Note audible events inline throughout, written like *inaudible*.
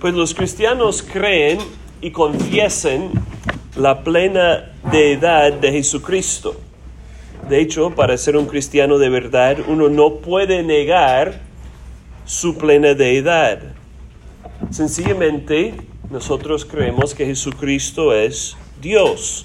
Pues los cristianos creen y confiesen la plena deidad de Jesucristo. De hecho, para ser un cristiano de verdad, uno no puede negar su plena deidad. Sencillamente, nosotros creemos que Jesucristo es Dios.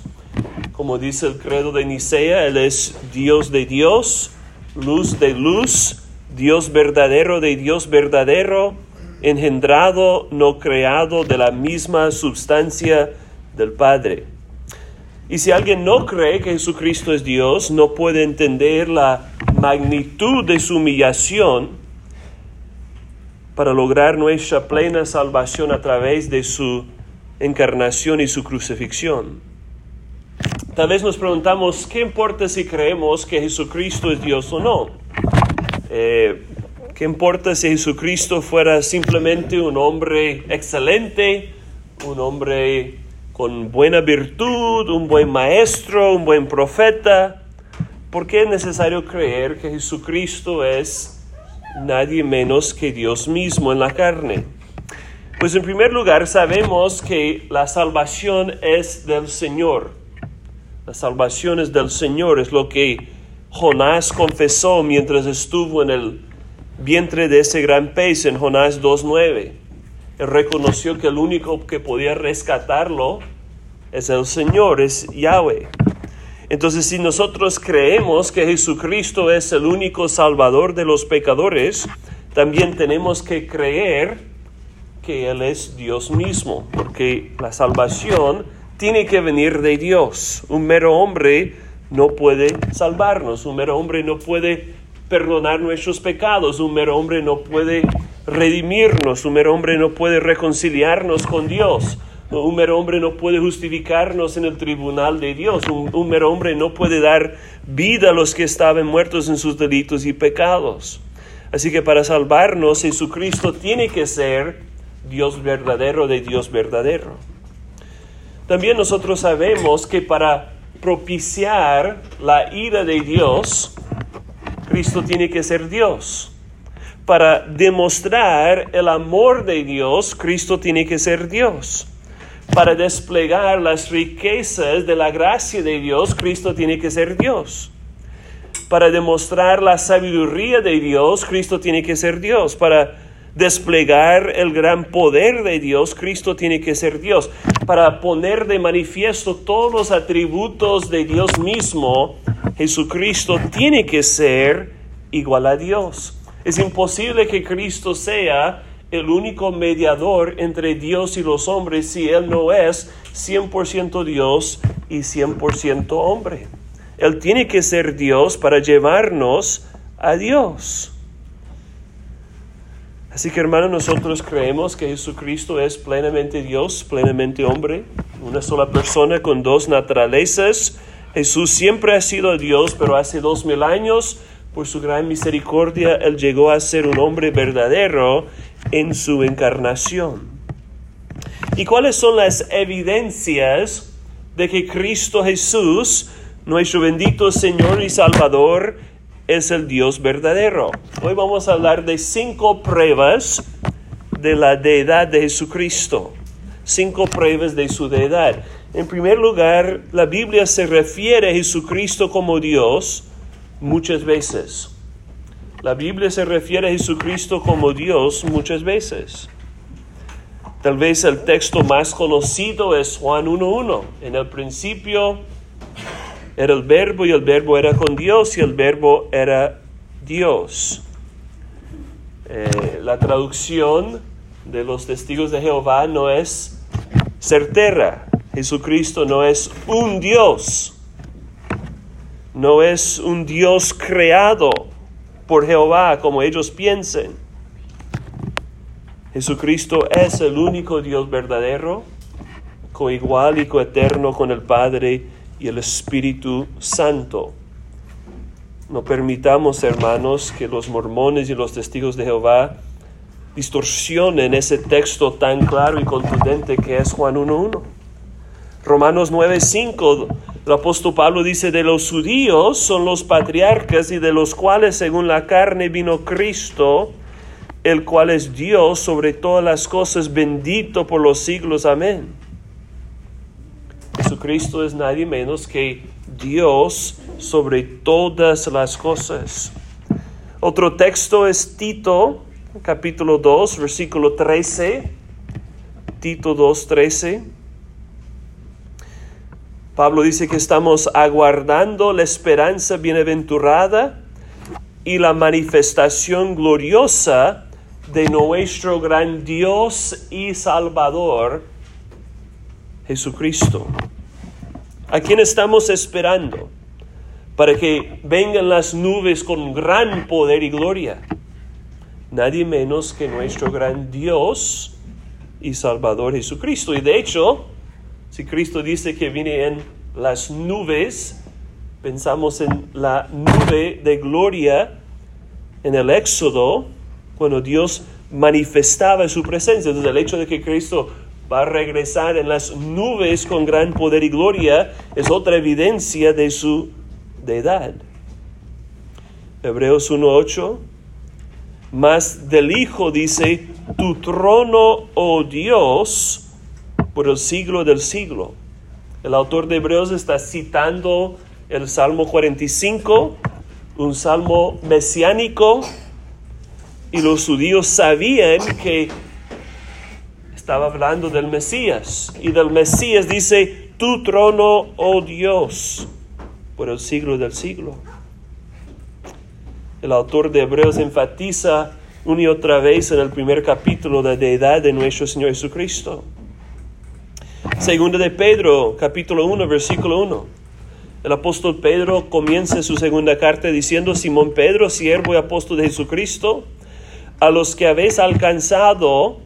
Como dice el credo de Nicea, Él es Dios de Dios, luz de luz, Dios verdadero de Dios verdadero, engendrado, no creado de la misma sustancia del Padre. Y si alguien no cree que Jesucristo es Dios, no puede entender la magnitud de su humillación para lograr nuestra plena salvación a través de su encarnación y su crucifixión. Tal vez nos preguntamos, ¿qué importa si creemos que Jesucristo es Dios o no? Eh, ¿Qué importa si Jesucristo fuera simplemente un hombre excelente, un hombre con buena virtud, un buen maestro, un buen profeta? ¿Por qué es necesario creer que Jesucristo es nadie menos que Dios mismo en la carne? Pues en primer lugar sabemos que la salvación es del Señor. La salvación es del Señor, es lo que Jonás confesó mientras estuvo en el vientre de ese gran pez en Jonás 2.9. Él reconoció que el único que podía rescatarlo es el Señor, es Yahweh. Entonces, si nosotros creemos que Jesucristo es el único salvador de los pecadores, también tenemos que creer que Él es Dios mismo, porque la salvación tiene que venir de Dios. Un mero hombre no puede salvarnos, un mero hombre no puede perdonar nuestros pecados, un mero hombre no puede redimirnos, un mero hombre no puede reconciliarnos con Dios. Un mero hombre no puede justificarnos en el tribunal de Dios. Un, mero hombre no puede dar vida a los que estaban muertos en sus delitos y pecados. Así que para salvarnos, Jesucristo tiene que ser Dios verdadero de Dios verdadero. También nosotros sabemos que para propiciar la ira de Dios, Cristo tiene que ser Dios. Para demostrar el amor de Dios, Cristo tiene que ser Dios. Para desplegar las riquezas de la gracia de Dios, Cristo tiene que ser Dios. Para demostrar la sabiduría de Dios, Cristo tiene que ser Dios. Para desplegar el gran poder de Dios, Cristo tiene que ser Dios. Para poner de manifiesto todos los atributos de Dios mismo, Jesucristo tiene que ser igual a Dios. Es imposible que Cristo sea el único mediador entre Dios y los hombres si Él no es 100% Dios y 100% hombre. Él tiene que ser Dios para llevarnos a Dios. Así que hermanos, nosotros creemos que Jesucristo es plenamente Dios, plenamente hombre, una sola persona con dos naturalezas. Jesús siempre ha sido Dios, pero hace dos mil años, por su gran misericordia, Él llegó a ser un hombre verdadero en su encarnación. ¿Y cuáles son las evidencias de que Cristo Jesús, nuestro bendito Señor y Salvador, es el Dios verdadero. Hoy vamos a hablar de cinco pruebas de la deidad de Jesucristo. Cinco pruebas de su deidad. En primer lugar, la Biblia se refiere a Jesucristo como Dios muchas veces. La Biblia se refiere a Jesucristo como Dios muchas veces. Tal vez el texto más conocido es Juan 1.1. En el principio era el verbo y el verbo era con Dios y el verbo era Dios. Eh, la traducción de los testigos de Jehová no es certera. Jesucristo no es un Dios. No es un Dios creado por Jehová como ellos piensen. Jesucristo es el único Dios verdadero, coigual y coeterno con el Padre y el Espíritu Santo. No permitamos, hermanos, que los mormones y los testigos de Jehová distorsionen ese texto tan claro y contundente que es Juan 1.1. Romanos 9.5, el apóstol Pablo dice, de los judíos son los patriarcas y de los cuales según la carne vino Cristo, el cual es Dios sobre todas las cosas, bendito por los siglos. Amén. Jesucristo es nadie menos que Dios sobre todas las cosas. Otro texto es Tito, capítulo 2, versículo 13. Tito 2, 13. Pablo dice que estamos aguardando la esperanza bienaventurada y la manifestación gloriosa de nuestro gran Dios y Salvador, Jesucristo. ¿A quién estamos esperando? Para que vengan las nubes con gran poder y gloria. Nadie menos que nuestro gran Dios y Salvador Jesucristo. Y de hecho, si Cristo dice que viene en las nubes, pensamos en la nube de gloria en el Éxodo, cuando Dios manifestaba su presencia. Entonces el hecho de que Cristo va a regresar en las nubes con gran poder y gloria es otra evidencia de su deidad. Hebreos 1.8, más del Hijo dice, tu trono, oh Dios, por el siglo del siglo. El autor de Hebreos está citando el Salmo 45, un salmo mesiánico, y los judíos sabían que estaba hablando del Mesías. Y del Mesías dice, tu trono, oh Dios, por el siglo del siglo. El autor de Hebreos enfatiza una y otra vez en el primer capítulo la deidad de nuestro Señor Jesucristo. Segunda de Pedro, capítulo 1, versículo 1. El apóstol Pedro comienza su segunda carta diciendo, Simón Pedro, siervo y apóstol de Jesucristo, a los que habéis alcanzado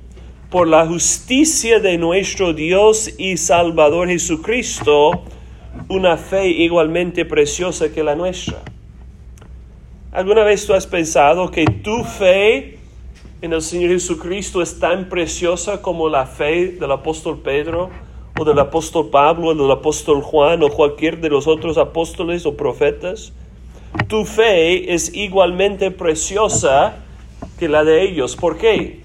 por la justicia de nuestro Dios y Salvador Jesucristo, una fe igualmente preciosa que la nuestra. ¿Alguna vez tú has pensado que tu fe en el Señor Jesucristo es tan preciosa como la fe del apóstol Pedro? o del apóstol Pablo o del apóstol Juan o cualquier de los otros apóstoles o profetas. Tu fe es igualmente preciosa que la de ellos. ¿Por qué?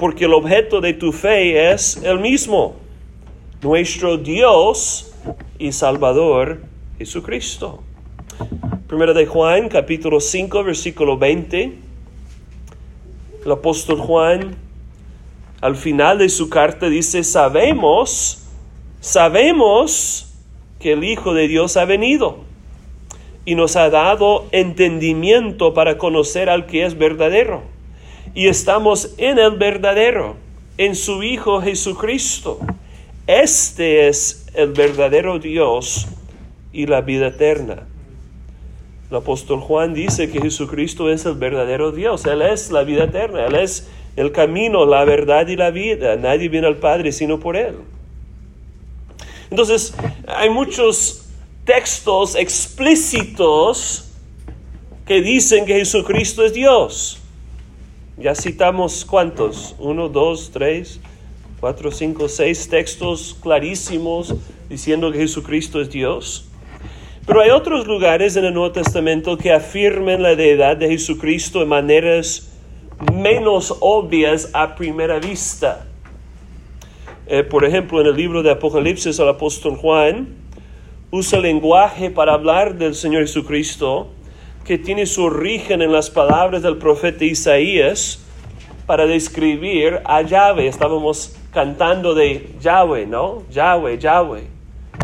Porque el objeto de tu fe es el mismo, nuestro Dios y Salvador Jesucristo. Primero de Juan, capítulo 5, versículo 20. El apóstol Juan, al final de su carta, dice, sabemos Sabemos que el Hijo de Dios ha venido y nos ha dado entendimiento para conocer al que es verdadero. Y estamos en el verdadero, en su Hijo Jesucristo. Este es el verdadero Dios y la vida eterna. El apóstol Juan dice que Jesucristo es el verdadero Dios, Él es la vida eterna, Él es el camino, la verdad y la vida. Nadie viene al Padre sino por Él. Entonces, hay muchos textos explícitos que dicen que Jesucristo es Dios. Ya citamos cuántos, uno, dos, tres, cuatro, cinco, seis textos clarísimos diciendo que Jesucristo es Dios. Pero hay otros lugares en el Nuevo Testamento que afirman la deidad de Jesucristo de maneras menos obvias a primera vista. Eh, por ejemplo, en el libro de Apocalipsis, el apóstol Juan usa lenguaje para hablar del Señor Jesucristo que tiene su origen en las palabras del profeta Isaías para describir a Yahweh. Estábamos cantando de Yahweh, ¿no? Yahweh, Yahweh.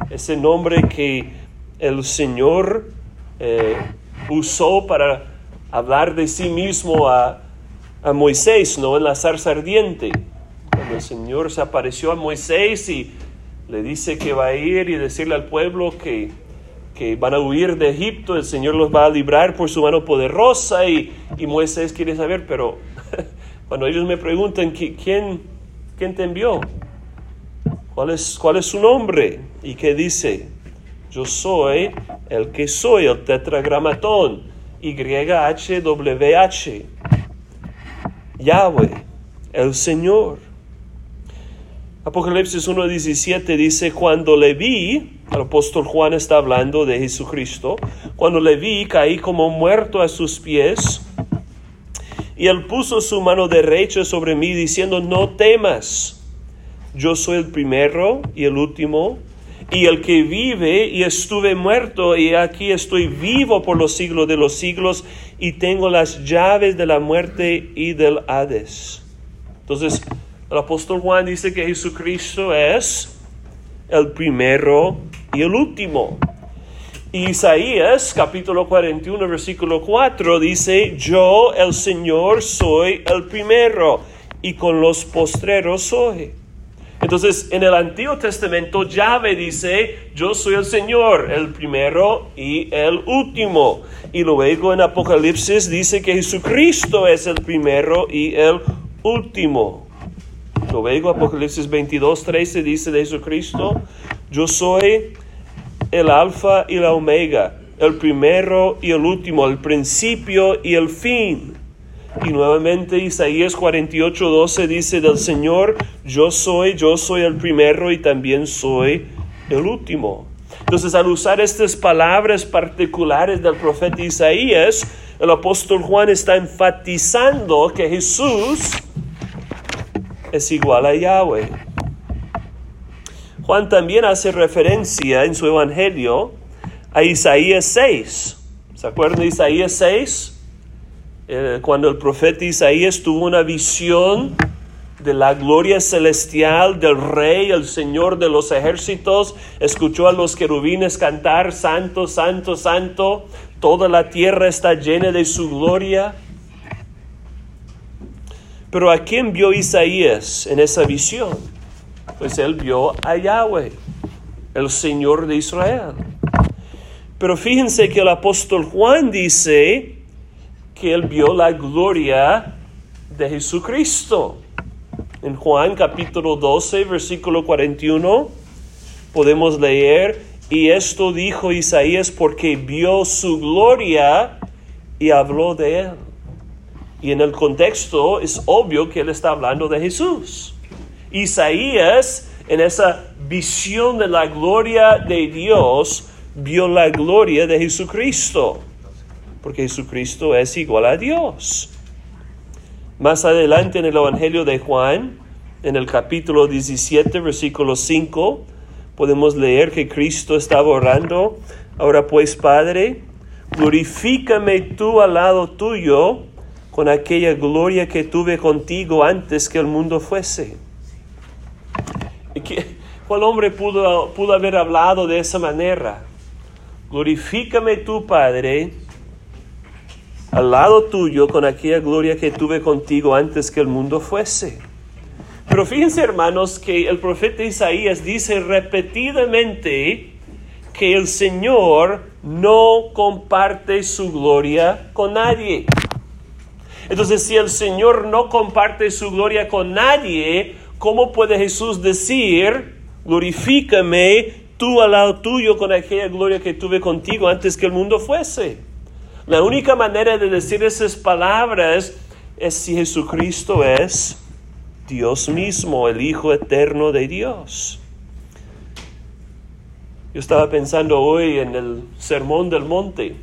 Ese nombre que el Señor eh, usó para hablar de sí mismo a, a Moisés, ¿no? En la zarza ardiente el Señor se apareció a Moisés y le dice que va a ir y decirle al pueblo que, que van a huir de Egipto, el Señor los va a librar por su mano poderosa y, y Moisés quiere saber, pero *laughs* cuando ellos me preguntan, ¿quién, quién te envió? ¿Cuál es, ¿Cuál es su nombre? ¿Y qué dice? Yo soy el que soy, el tetragramatón, YHWH, Yahweh, el Señor. Apocalipsis 1.17 dice, cuando le vi, el apóstol Juan está hablando de Jesucristo, cuando le vi caí como muerto a sus pies. Y él puso su mano derecha sobre mí diciendo, no temas, yo soy el primero y el último y el que vive y estuve muerto y aquí estoy vivo por los siglos de los siglos y tengo las llaves de la muerte y del Hades. Entonces, el apóstol Juan dice que Jesucristo es el primero y el último. Isaías capítulo 41 versículo 4 dice, yo el Señor soy el primero y con los postreros soy. Entonces, en el Antiguo Testamento, Yahvé dice, yo soy el Señor, el primero y el último. Y luego en Apocalipsis dice que Jesucristo es el primero y el último. Luego Apocalipsis 22, 13 dice de Jesucristo, yo soy el alfa y la omega, el primero y el último, el principio y el fin. Y nuevamente Isaías 48, 12 dice del Señor, yo soy, yo soy el primero y también soy el último. Entonces al usar estas palabras particulares del profeta Isaías, el apóstol Juan está enfatizando que Jesús es igual a Yahweh. Juan también hace referencia en su evangelio a Isaías 6. ¿Se acuerdan de Isaías 6? Eh, cuando el profeta Isaías tuvo una visión de la gloria celestial del Rey, el Señor de los ejércitos, escuchó a los querubines cantar, Santo, Santo, Santo, toda la tierra está llena de su gloria. Pero ¿a quién vio Isaías en esa visión? Pues él vio a Yahweh, el Señor de Israel. Pero fíjense que el apóstol Juan dice, que él vio la gloria de Jesucristo. En Juan capítulo 12, versículo 41, podemos leer, y esto dijo Isaías porque vio su gloria y habló de él. Y en el contexto es obvio que él está hablando de Jesús. Isaías, en esa visión de la gloria de Dios, vio la gloria de Jesucristo porque Jesucristo es igual a Dios. Más adelante en el Evangelio de Juan, en el capítulo 17, versículo 5, podemos leer que Cristo estaba orando, ahora pues Padre, glorifícame tú al lado tuyo con aquella gloria que tuve contigo antes que el mundo fuese. ¿Cuál hombre pudo, pudo haber hablado de esa manera? Glorifícame tú, Padre, al lado tuyo con aquella gloria que tuve contigo antes que el mundo fuese. Pero fíjense hermanos que el profeta Isaías dice repetidamente que el Señor no comparte su gloria con nadie. Entonces, si el Señor no comparte su gloria con nadie, ¿cómo puede Jesús decir, glorifícame tú al lado tuyo con aquella gloria que tuve contigo antes que el mundo fuese? La única manera de decir esas palabras es si Jesucristo es Dios mismo, el Hijo eterno de Dios. Yo estaba pensando hoy en el Sermón del Monte,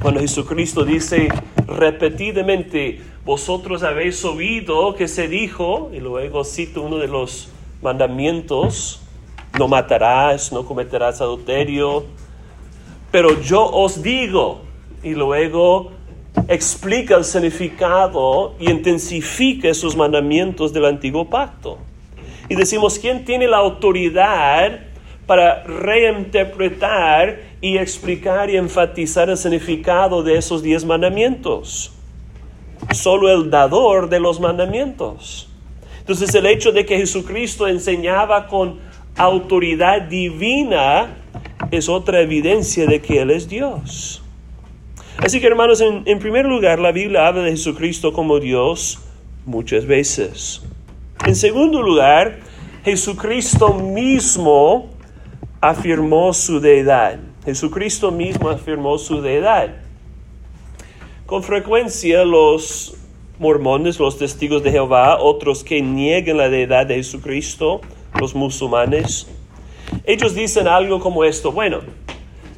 cuando Jesucristo dice repetidamente, vosotros habéis oído que se dijo, y luego cito uno de los mandamientos, no matarás, no cometerás adulterio, pero yo os digo, y luego explica el significado y intensifica esos mandamientos del antiguo pacto. Y decimos, ¿quién tiene la autoridad para reinterpretar y explicar y enfatizar el significado de esos diez mandamientos? Solo el dador de los mandamientos. Entonces el hecho de que Jesucristo enseñaba con autoridad divina es otra evidencia de que Él es Dios. Así que hermanos, en, primer lugar, la Biblia habla de Jesucristo como Dios muchas veces. En segundo lugar, Jesucristo mismo afirmó su deidad. Jesucristo mismo afirmó su deidad. Con frecuencia los mormones, los testigos de Jehová, otros que niegan la deidad de Jesucristo, los musulmanes, ellos dicen algo como esto, bueno,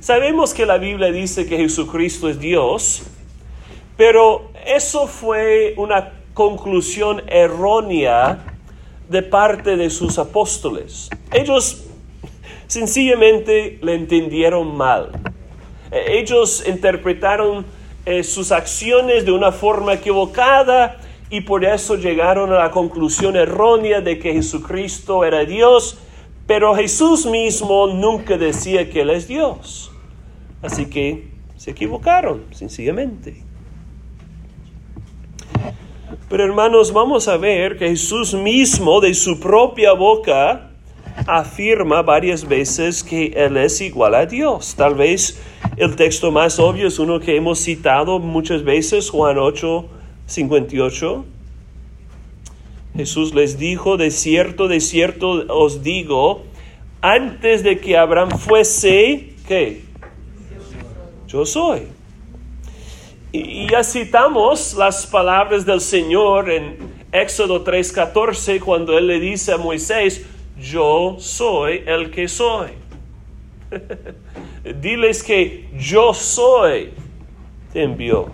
sabemos que la Biblia dice que Jesucristo es Dios, pero eso fue una conclusión errónea de parte de sus apóstoles. Ellos sencillamente le entendieron mal. Eh, ellos interpretaron eh, sus acciones de una forma equivocada y por eso llegaron a la conclusión errónea de que Jesucristo era Dios, pero Jesús mismo nunca decía que Él es Dios. Así que se equivocaron, sencillamente. Pero hermanos, vamos a ver que Jesús mismo de su propia boca afirma varias veces que Él es igual a Dios. Tal vez el texto más obvio es uno que hemos citado muchas veces, Juan 8, 58. Jesús les dijo, de cierto, de cierto os digo, antes de que Abraham fuese, ¿qué? Yo soy. Y ya citamos las palabras del Señor en Éxodo 3:14 cuando Él le dice a Moisés, yo soy el que soy. *laughs* Diles que yo soy te envió.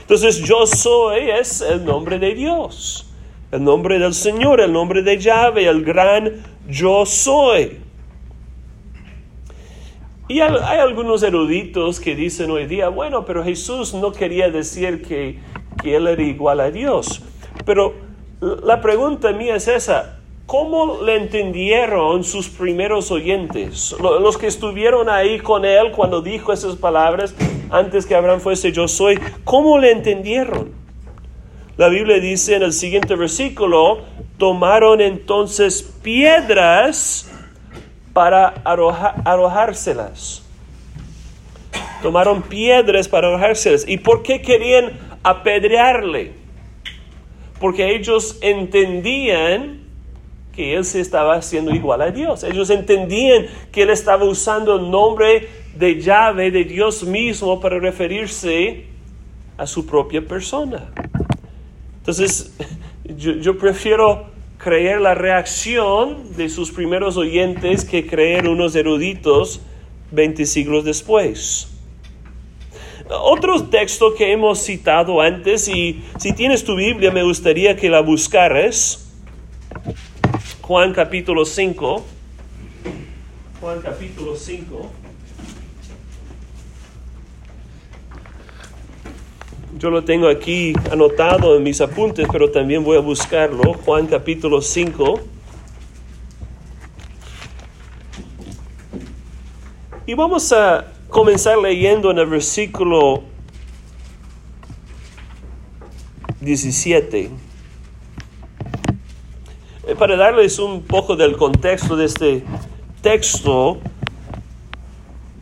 Entonces yo soy es el nombre de Dios, el nombre del Señor, el nombre de Yahweh, el gran yo soy. Y hay algunos eruditos que dicen hoy día, bueno, pero Jesús no quería decir que, que Él era igual a Dios. Pero la pregunta mía es esa, ¿Cómo le entendieron sus primeros oyentes? Los que estuvieron ahí con él cuando dijo esas palabras antes que Abraham fuese yo soy. ¿Cómo le entendieron? La Biblia dice en el siguiente versículo, tomaron entonces piedras para arrojárselas. Tomaron piedras para arrojárselas. ¿Y por qué querían apedrearle? Porque ellos entendían que él se estaba haciendo igual a Dios. Ellos entendían que él estaba usando el nombre de llave de Dios mismo para referirse a su propia persona. Entonces, *laughs* yo, prefiero creer la reacción de sus primeros oyentes que creer unos eruditos 20 siglos después. Otro texto que hemos citado antes, y si tienes tu Biblia me gustaría que la buscaras, Juan capítulo 5. Juan capítulo 5. Yo lo tengo aquí anotado en mis apuntes, pero también voy a buscarlo. Juan capítulo 5. Y vamos a comenzar leyendo en el versículo 17. Eh, para darles un poco del contexto de este texto,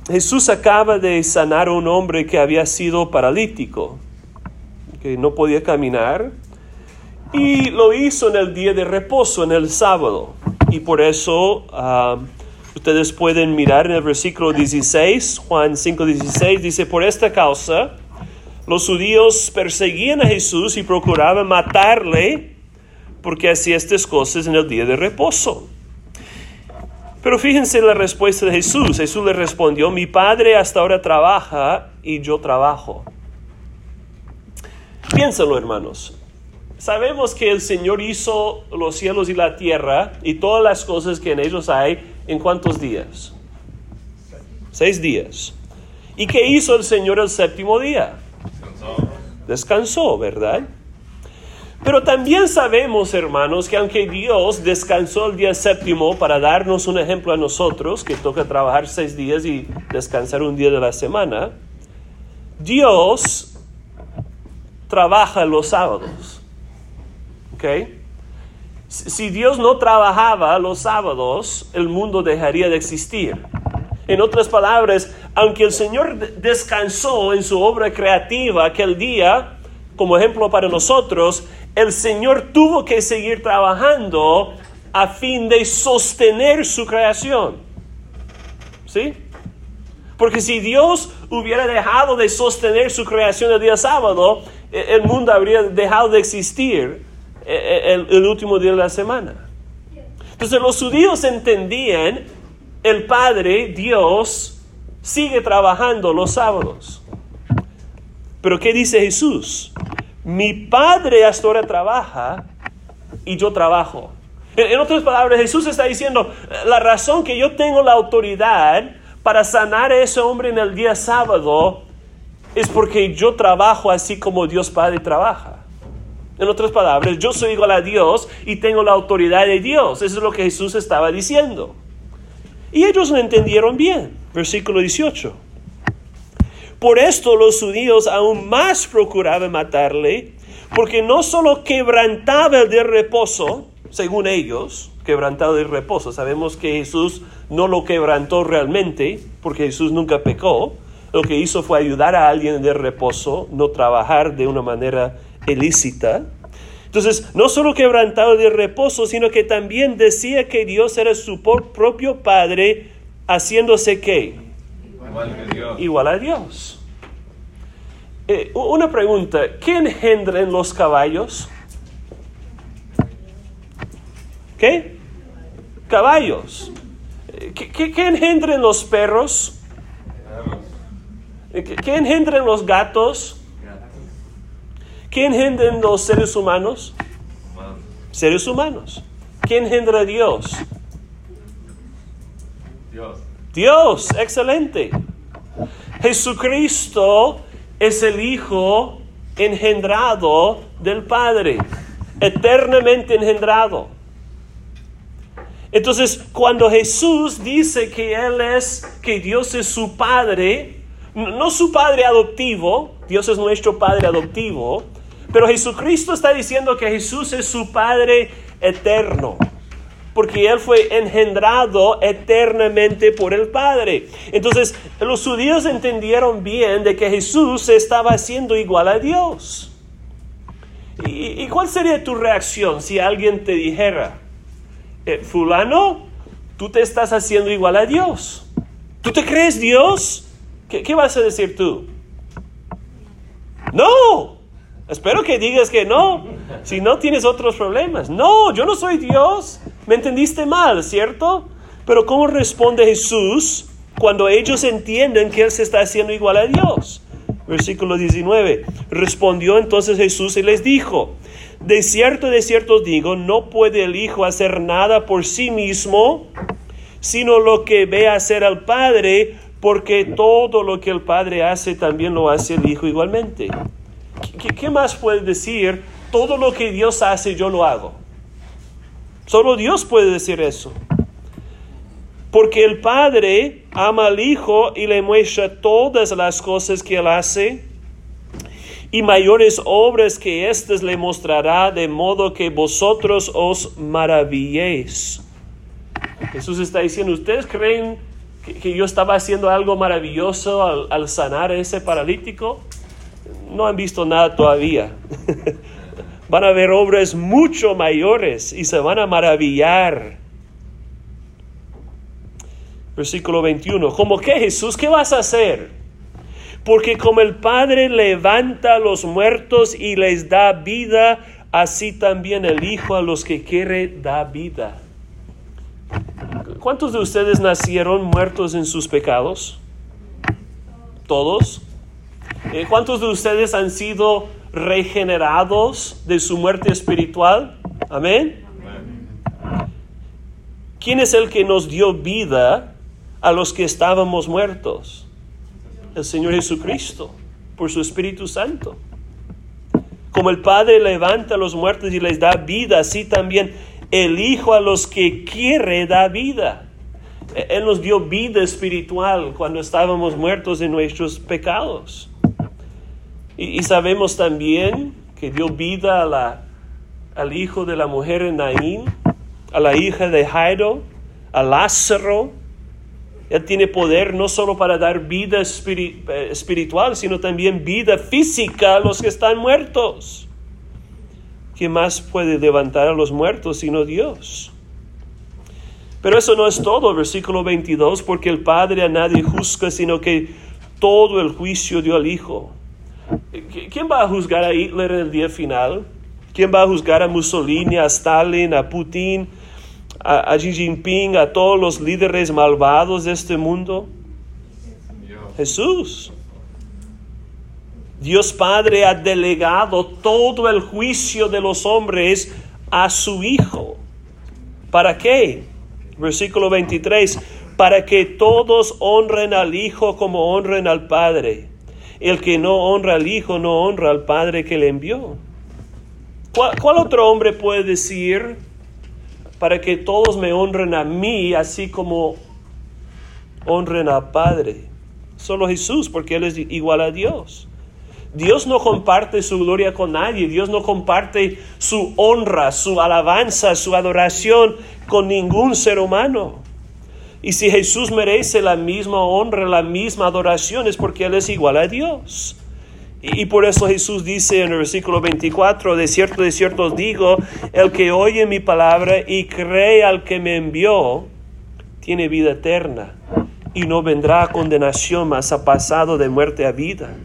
Jesús acaba de sanar a un hombre que había sido paralítico, que no podía caminar, y lo hizo en el día de reposo, en el sábado. Y por eso ah, ustedes pueden mirar en el versículo 16, Juan 5, 16, dice, por esta causa los judíos perseguían a Jesús y procuraban matarle porque hacía estas cosas en el día de reposo. Pero fíjense la respuesta de Jesús. Jesús le respondió, mi Padre hasta ahora trabaja y yo trabajo. Piénsalo, hermanos. Sabemos que el Señor hizo los cielos y la tierra y todas las cosas que en ellos hay en cuántos días? Seis días. ¿Y qué hizo el Señor el séptimo día? Descansó, Descansó ¿verdad? Pero también sabemos, hermanos, que aunque Dios descansó el día séptimo para darnos un ejemplo a nosotros, que toca trabajar seis días y descansar un día de la semana, Dios trabaja los sábados. ¿Ok? Si Dios no trabajaba los sábados, el mundo dejaría de existir. En otras palabras, aunque el Señor descansó en su obra creativa aquel día, como ejemplo para nosotros, el Señor tuvo que seguir trabajando a fin de sostener su creación. ¿Sí? Porque si Dios hubiera dejado de sostener su creación el día sábado, e, el mundo habría dejado de existir e, e, el, último día de la semana. Entonces los judíos entendían, el Padre, Dios, sigue trabajando los sábados. Pero ¿qué dice Jesús? Mi Padre hasta ahora trabaja y yo trabajo. En otras palabras, Jesús está diciendo, la razón que yo tengo la autoridad para sanar a ese hombre en el día sábado es porque yo trabajo así como Dios Padre trabaja. En otras palabras, yo soy igual a Dios y tengo la autoridad de Dios. Eso es lo que Jesús estaba diciendo. Y ellos lo entendieron bien. Versículo 18. Por esto los judíos aún más procuraban matarle, porque no solo quebrantaba el de reposo, según ellos, quebrantado el reposo. Sabemos que Jesús no lo quebrantó realmente, porque Jesús nunca pecó. Lo que hizo fue ayudar a alguien de reposo, no trabajar de una manera ilícita. Entonces, no solo quebrantado de reposo, sino que también decía que Dios era su propio Padre, haciéndose qué? Igual, a Dios. Eh, una pregunta, ¿qué engendran los caballos? ¿Qué? Caballos. Eh, ¿Qué, qué, engendran los perros? Eh, ¿Qué, ¿Qué engendran los gatos? ¿Qué engendran los seres humanos? Seres humanos. ¿Qué engendra Dios? Dios. Dios, excelente. Jesucristo es el Hijo engendrado del Padre, eternamente engendrado. Entonces, cuando Jesús dice que Él es, que Dios es su Padre, no su Padre adoptivo, Dios es nuestro Padre adoptivo, pero Jesucristo está diciendo que Jesús es su Padre eterno, porque Él fue engendrado eternamente por el Padre. Entonces, los judíos entendieron bien de que Jesús estaba haciendo igual a Dios. ¿Y, cuál sería tu reacción si alguien te dijera, eh, fulano, tú te estás haciendo igual a Dios? ¿Tú te crees Dios? ¿Qué, qué vas a decir tú? No, Espero que digas que no, si no tienes otros problemas. No, yo no soy Dios. Me entendiste mal, ¿cierto? Pero ¿cómo responde Jesús cuando ellos entienden que Él se está haciendo igual a Dios? Versículo 19. Respondió entonces Jesús y les dijo, de cierto, de cierto digo, no puede el Hijo hacer nada por sí mismo, sino lo que ve hacer al Padre, porque todo lo que el Padre hace también lo hace el Hijo igualmente. ¿Qué, más puede decir? Todo lo que Dios hace, yo lo hago. Solo Dios puede decir eso. Porque el Padre ama al Hijo y le muestra todas las cosas que Él hace y mayores obras que éstas le mostrará, de modo que vosotros os maravilléis. Jesús está diciendo, ¿ustedes creen que, yo estaba haciendo algo maravilloso al, al sanar a ese paralítico? no han visto nada todavía. *laughs* van a ver obras mucho mayores y se van a maravillar. Versículo 21. ¿Cómo qué Jesús? ¿Qué vas a hacer? Porque como el Padre levanta a los muertos y les da vida, así también el Hijo a los que quiere da vida. ¿Cuántos de ustedes nacieron muertos en sus pecados? ¿Todos? Eh, ¿Cuántos de ustedes han sido regenerados de su muerte espiritual? Amén. ¿Quién es el que nos dio vida a los que estábamos muertos? El Señor Jesucristo, por su Espíritu Santo. Como el Padre levanta a los muertos y les da vida, así también el Hijo a los que quiere da vida. Él nos dio vida espiritual cuando estábamos muertos en nuestros pecados. Y, sabemos también que dio vida a la, al hijo de la mujer en Naín, a la hija de Jairo, a Lázaro. Él tiene poder no solo para dar vida eh, espiritual, sino también vida física a los que están muertos. ¿Quién más puede levantar a los muertos sino Dios? Pero eso no es todo, versículo 22, porque el Padre a nadie juzga, sino que todo el juicio dio al Hijo ¿Quién va a juzgar a Hitler en el día final? ¿Quién va a juzgar a Mussolini, a Stalin, a Putin, a, Xi Jinping, a todos los líderes malvados de este mundo? Jesús. Dios Padre ha delegado todo el juicio de los hombres a su Hijo. ¿Para qué? Versículo 23, para que todos honren al Hijo como honren al Padre. El que no honra al Hijo no honra al Padre que le envió. ¿Cuál, otro hombre puede decir para que todos me honren a mí así como honren al Padre? Solo Jesús, porque Él es igual a Dios. Dios no comparte su gloria con nadie, Dios no comparte su honra, su alabanza, su adoración con ningún ser humano. Y si Jesús merece la misma honra, la misma adoración, es porque Él es igual a Dios. Y por eso Jesús dice en el versículo 24, de cierto, de cierto os digo, el que oye mi palabra y cree al que me envió, tiene vida eterna y no vendrá a condenación, mas ha pasado de muerte a vida.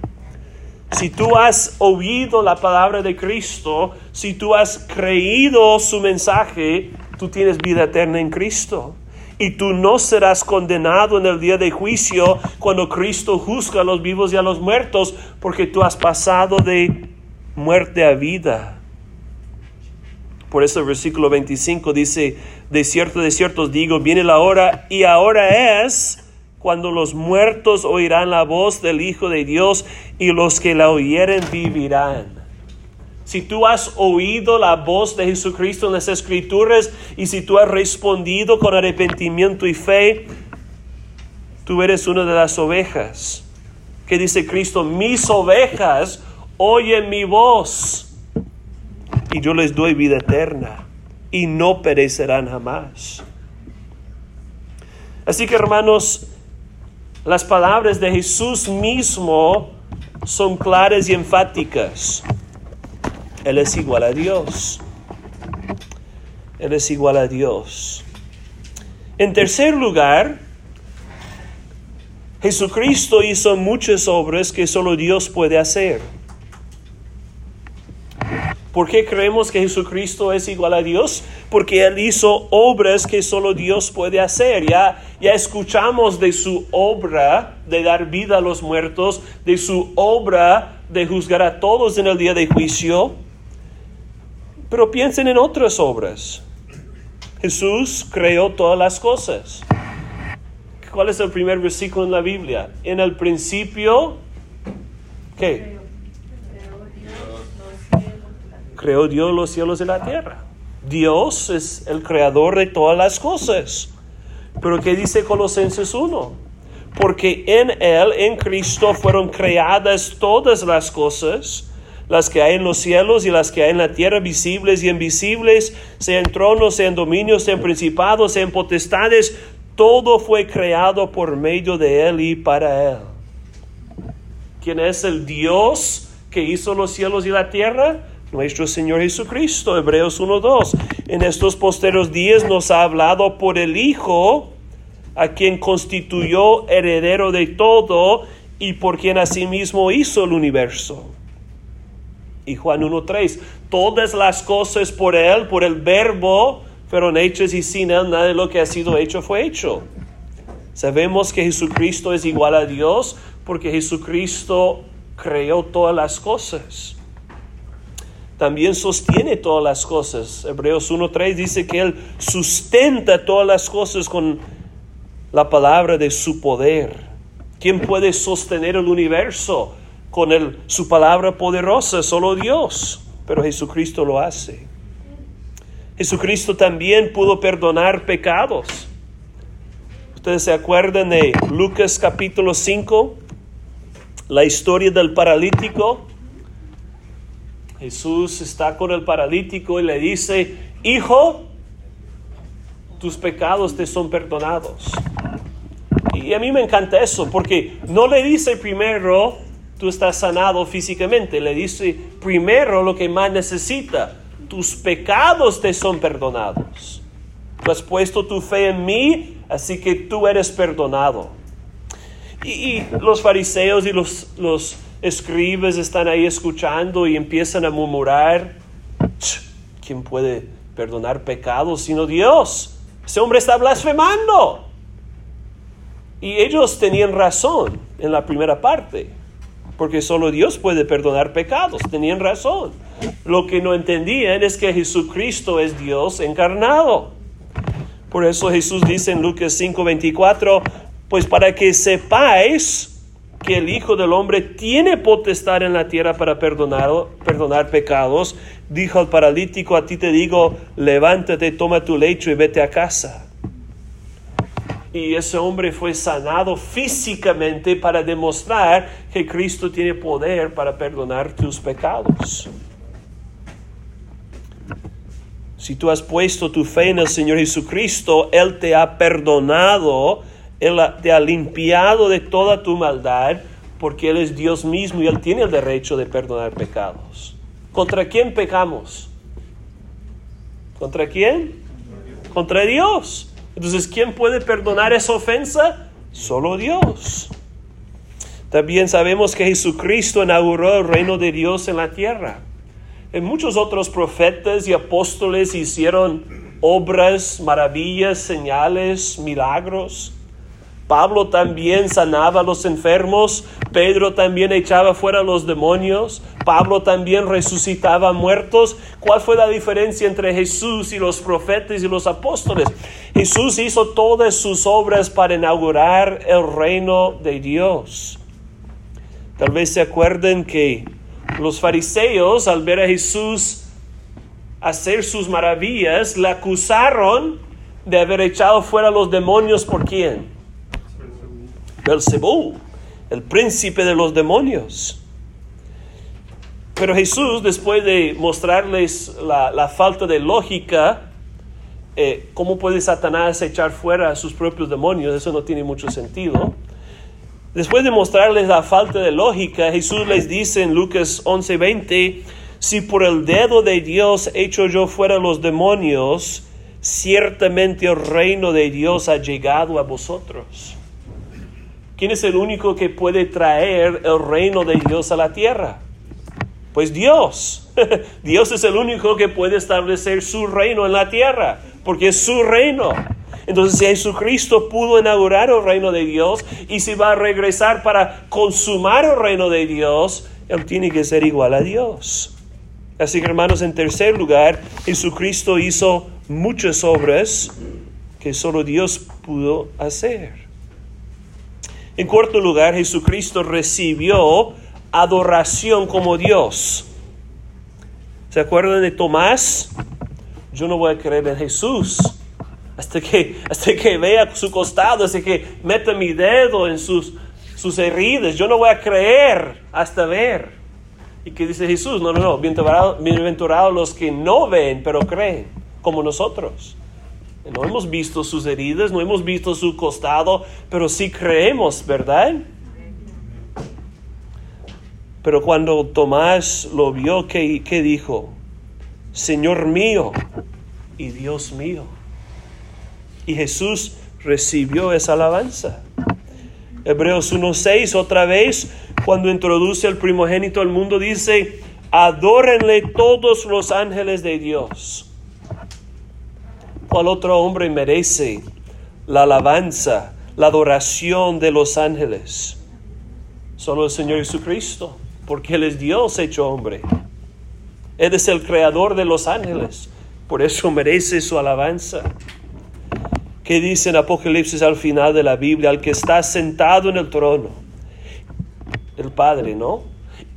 Si tú has oído la palabra de Cristo, si tú has creído su mensaje, tú tienes vida eterna en Cristo y tú no serás condenado en el día de juicio cuando Cristo juzga a los vivos y a los muertos, porque tú has pasado de muerte a vida. Por eso el versículo 25 dice, de cierto, de cierto os digo, viene la hora y ahora es cuando los muertos oirán la voz del Hijo de Dios y los que la oyeren vivirán. Si tú has oído la voz de Jesucristo en las Escrituras y si tú has respondido con arrepentimiento y fe, tú eres una de las ovejas. Que dice Cristo, mis ovejas oyen mi voz y yo les doy vida eterna y no perecerán jamás. Así que hermanos, las palabras de Jesús mismo son claras y enfáticas. Él es igual a Dios. Él es igual a Dios. En tercer lugar, Jesucristo hizo muchas obras que solo Dios puede hacer. ¿Por qué creemos que Jesucristo es igual a Dios? Porque Él hizo obras que solo Dios puede hacer. Ya, ya escuchamos de su obra de dar vida a los muertos, de su obra de juzgar a todos en el día de juicio. Pero piensen en otras obras. Jesús creó todas las cosas. ¿Cuál es el primer versículo en la Biblia? En el principio, ¿qué? Creó Dios los cielos y la tierra. Dios es el creador de todas las cosas. Pero ¿qué dice Colosenses 1? Porque en Él, en Cristo, fueron creadas todas las cosas las que hay en los cielos y las que hay en la tierra, visibles y invisibles, sean tronos, sean dominios, sean principados, sean potestades, todo fue creado por medio de Él y para Él. ¿Quién es el Dios que hizo los cielos y la tierra? Nuestro Señor Jesucristo, Hebreos 1.2. En estos posteros días nos ha hablado por el Hijo, a quien constituyó heredero de todo y por quien asimismo hizo el universo y Juan 1.3, todas las cosas por Él, por el verbo, fueron hechas y sin Él nada de lo que ha sido hecho fue hecho. Sabemos que Jesucristo es igual a Dios porque Jesucristo creó todas las cosas. También sostiene todas las cosas. Hebreos 1.3 dice que Él sustenta todas las cosas con la palabra de su poder. ¿Quién puede sostener el universo? Con el, su palabra poderosa, solo Dios, pero Jesucristo lo hace. Jesucristo también pudo perdonar pecados. Ustedes se acuerdan de Lucas capítulo 5, la historia del paralítico. Jesús está con el paralítico y le dice, hijo, tus pecados te son perdonados. Y a mí me encanta eso, porque no le dice primero, tú estás sanado físicamente. Le dice primero lo que más necesita. Tus pecados te son perdonados. Tú has puesto tu fe en mí, así que tú eres perdonado. Y, los fariseos y los, los escribas están ahí escuchando y empiezan a murmurar. ¿Quién puede perdonar pecados sino Dios? Ese hombre está blasfemando. Y ellos tenían razón en la primera parte porque solo Dios puede perdonar pecados. Tenían razón. Lo que no entendían es que Jesucristo es Dios encarnado. Por eso Jesús dice en Lucas 5:24, pues para que sepáis que el Hijo del Hombre tiene potestad en la tierra para perdonar, perdonar pecados, dijo al paralítico, a ti te digo, levántate, toma tu lecho y vete a casa. Y ese hombre fue sanado físicamente para demostrar que Cristo tiene poder para perdonar tus pecados. Si tú has puesto tu fe en el Señor Jesucristo, Él te ha perdonado él te ha limpiado de toda tu maldad porque Él es Dios mismo y Él tiene el derecho de perdonar pecados. ¿Contra quién pecamos? ¿Contra quién? Contra Dios. Entonces, ¿quién puede perdonar esa ofensa? Solo Dios. También sabemos que Jesucristo inauguró el reino de Dios en la tierra. En muchos otros profetas y apóstoles hicieron obras, maravillas, señales, milagros. Pablo también sanaba a los enfermos, Pedro también echaba fuera a los demonios, Pablo también resucitaba muertos. ¿Cuál fue la diferencia entre Jesús y los profetas y los apóstoles? Jesús hizo todas sus obras para inaugurar el reino de Dios. Tal vez se acuerden que los fariseos al ver a Jesús hacer sus maravillas, le acusaron de haber echado fuera a los demonios por quién? Belzebú, el príncipe de los demonios. Pero Jesús, después de mostrarles la, falta de lógica, eh, ¿cómo puede Satanás echar fuera a sus propios demonios? Eso no tiene mucho sentido. Después de mostrarles la falta de lógica, Jesús les dice en Lucas 11:20, si por el dedo de Dios echo yo fuera los demonios, ciertamente el reino de Dios ha llegado a vosotros. ¿Quién es el único que puede traer el reino de Dios a la tierra? Pues Dios. *laughs* Dios es el único que puede establecer su reino en la tierra, porque es su reino. Entonces, si Jesucristo pudo inaugurar el reino de Dios y si va a regresar para consumar el reino de Dios, Él tiene que ser igual a Dios. Así que, hermanos, en tercer lugar, Jesucristo hizo muchas obras que solo Dios pudo hacer. En cuarto lugar, Jesucristo recibió adoración como Dios. ¿Se acuerdan de Tomás? Yo no voy a creer en Jesús hasta que, hasta que vea su costado, hasta que meta mi dedo en sus, sus heridas. Yo no voy a creer hasta ver. ¿Y qué dice Jesús? No, no, no. Bienaventurados los que no ven, pero creen, como nosotros. No hemos visto sus heridas, no hemos visto su costado, pero sí creemos, ¿verdad? Pero cuando Tomás lo vio, ¿qué, qué dijo? Señor mío y Dios mío. Y Jesús recibió esa alabanza. Hebreos 1.6, otra vez, cuando introduce al primogénito al mundo, dice, adórenle todos los ángeles de Dios. ¿Cuál otro hombre merece la alabanza, la adoración de los ángeles? Solo el Señor Jesucristo, porque Él es Dios hecho hombre. Él es el creador de los ángeles, por eso merece su alabanza. ¿Qué dice en Apocalipsis al final de la Biblia? Al que está sentado en el trono, el Padre, ¿no?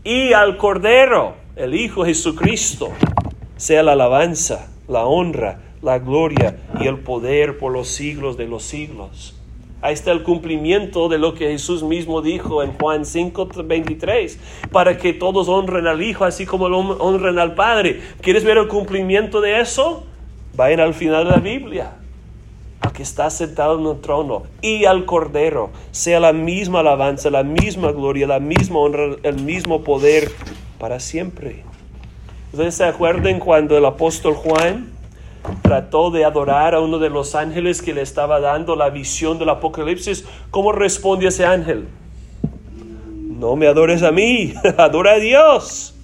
Y al Cordero, el Hijo Jesucristo, sea la alabanza, la honra, la gloria y el poder por los siglos de los siglos. Ahí está el cumplimiento de lo que Jesús mismo dijo en Juan 5:23, para que todos honren al Hijo así como honren al Padre. ¿Quieres ver el cumplimiento de eso? Vayan al final de la Biblia. Al que está sentado en el trono y al Cordero, sea la misma alabanza, la misma gloria, la misma honra, el mismo poder para siempre. Ustedes se acuerdan cuando el apóstol Juan trató de adorar a uno de los ángeles que le estaba dando la visión del Apocalipsis, ¿cómo responde ese ángel? No me adores a mí, *laughs* adora a Dios.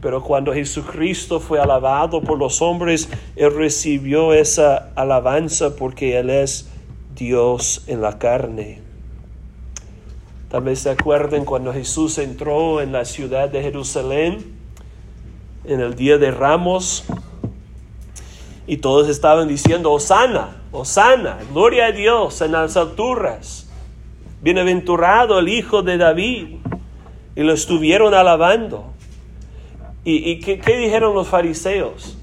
Pero cuando Jesucristo fue alabado por los hombres, Él recibió esa alabanza porque Él es Dios en la carne. Tal vez se acuerden cuando Jesús entró en la ciudad de Jerusalén en el día de Ramos y todos estaban diciendo, Osana, Osana, gloria a Dios en las alturas, bienaventurado el Hijo de David. Y lo estuvieron alabando. ¿Y, qué, dijeron los fariseos?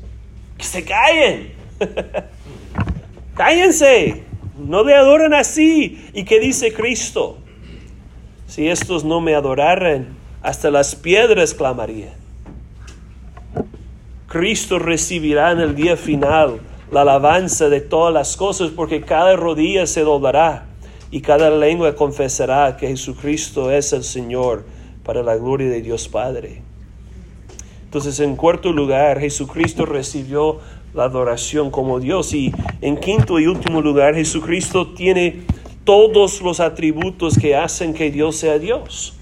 Que se callen. *laughs* Cállense. No le adoran así. ¿Y qué dice Cristo? Si estos no me adoraran, hasta las piedras clamarían. Cristo recibirá en el día final la alabanza de todas las cosas porque cada rodilla se doblará y cada lengua confesará que Jesucristo es el Señor para la gloria de Dios Padre. Entonces, en cuarto lugar, Jesucristo recibió la adoración como Dios. Y en quinto y último lugar, Jesucristo tiene todos los atributos que hacen que Dios sea Dios.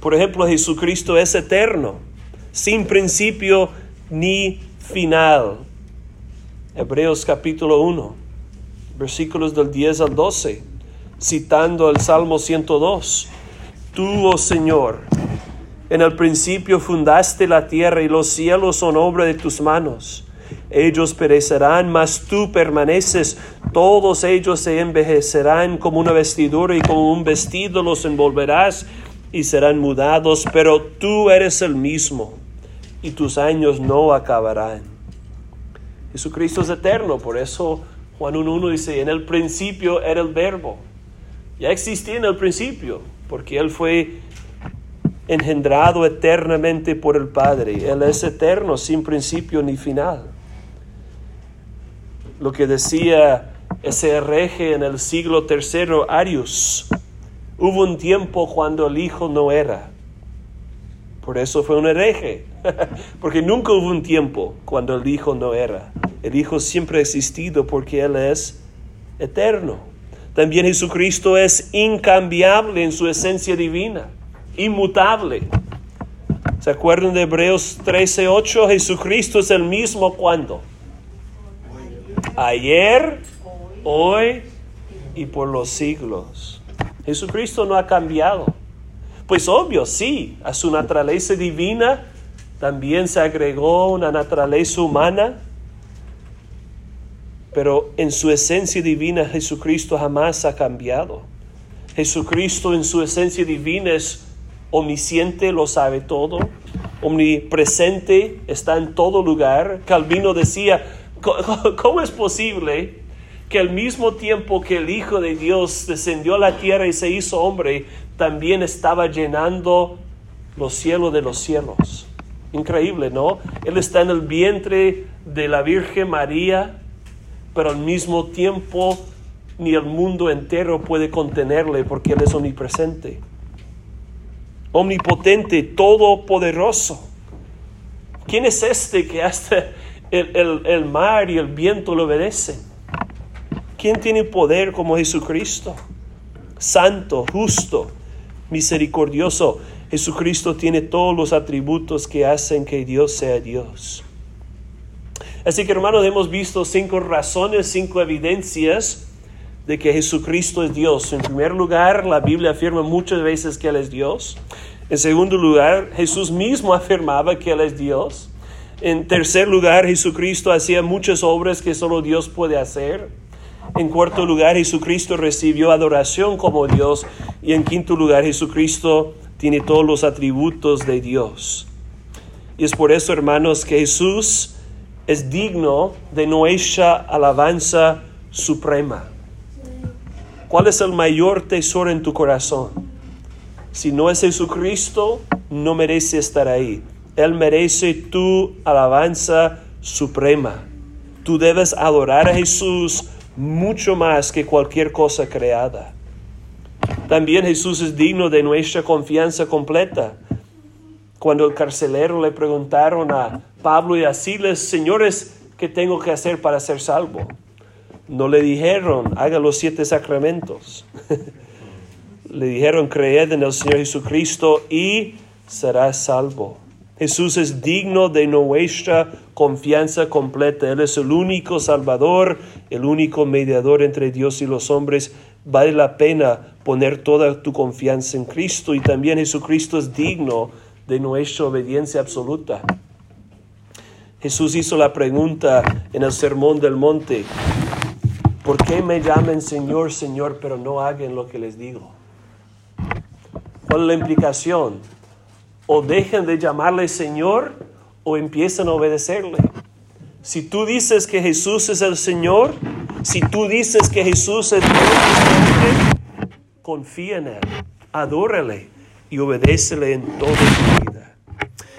Por ejemplo, Jesucristo es eterno, sin principio ni final. Hebreos capítulo 1, versículos del 10 al 12, citando el Salmo 102. Tú, oh Señor, en el principio fundaste la tierra y los cielos son obra de tus manos. Ellos perecerán, mas tú permaneces. Todos ellos se envejecerán como una vestidura y como un vestido los envolverás y serán mudados, pero tú eres el mismo y tus años no acabarán. Jesucristo es eterno, por eso Juan 1.1 dice, en el principio era el verbo. Ya existía en el principio, porque Él fue engendrado eternamente por el Padre. Él es eterno, sin principio ni final. Lo que decía ese hereje en el siglo III, Arius, hubo un tiempo cuando el Hijo no era. Por eso fue un hereje, *laughs* porque nunca hubo un tiempo cuando el Hijo no era. El Hijo siempre ha existido porque Él es eterno. También Jesucristo es incambiable en su esencia divina inmutable. ¿Se acuerdan de Hebreos 13:8? Jesucristo es el mismo cuando. Ayer, hoy y por los siglos. Jesucristo no ha cambiado. Pues obvio, sí, a su naturaleza divina también se agregó una naturaleza humana, pero en su esencia divina Jesucristo jamás ha cambiado. Jesucristo en su esencia divina es omnisciente, lo sabe todo, omnipresente, está en todo lugar. Calvino decía, ¿cómo es posible que al mismo tiempo que el Hijo de Dios descendió a la tierra y se hizo hombre, también estaba llenando los cielos de los cielos? Increíble, ¿no? Él está en el vientre de la Virgen María, pero al mismo tiempo ni el mundo entero puede contenerle porque Él es omnipresente omnipotente, todopoderoso. ¿Quién es este que hasta el, mar y el viento lo obedecen? ¿Quién tiene poder como Jesucristo? Santo, justo, misericordioso. Jesucristo tiene todos los atributos que hacen que Dios sea Dios. Así que hermanos, hemos visto cinco razones, cinco evidencias de que Jesucristo es Dios. En primer lugar, la Biblia afirma muchas veces que Él es Dios. En segundo lugar, Jesús mismo afirmaba que Él es Dios. En tercer lugar, Jesucristo hacía muchas obras que solo Dios puede hacer. En cuarto lugar, Jesucristo recibió adoración como Dios. Y en quinto lugar, Jesucristo tiene todos los atributos de Dios. Y es por eso, hermanos, que Jesús es digno de nuestra alabanza suprema. ¿Cuál es el mayor tesoro en tu corazón? Si no es Jesucristo, no merece estar ahí. Él merece tu alabanza suprema. Tú debes adorar a Jesús mucho más que cualquier cosa creada. También Jesús es digno de nuestra confianza completa. Cuando el carcelero le preguntaron a Pablo y a Silas, señores, ¿qué tengo que hacer para ser salvo? No le dijeron, haga los siete sacramentos. *laughs* le dijeron, creed en el Señor Jesucristo y serás salvo. Jesús es digno de nuestra confianza completa. Él es el único Salvador, el único mediador entre Dios y los hombres. Vale la pena poner toda tu confianza en Cristo y también Jesucristo es digno de nuestra obediencia absoluta. Jesús hizo la pregunta en el Sermón del Monte, ¿por qué me llaman Señor, Señor, pero no hagan lo que les digo? ¿Cuál es la implicación? O dejan de llamarle Señor o empiezan a obedecerle. Si tú dices que Jesús es el Señor, si tú dices que Jesús es Dios, confía en Él, adórale y obedécele en toda tu vida.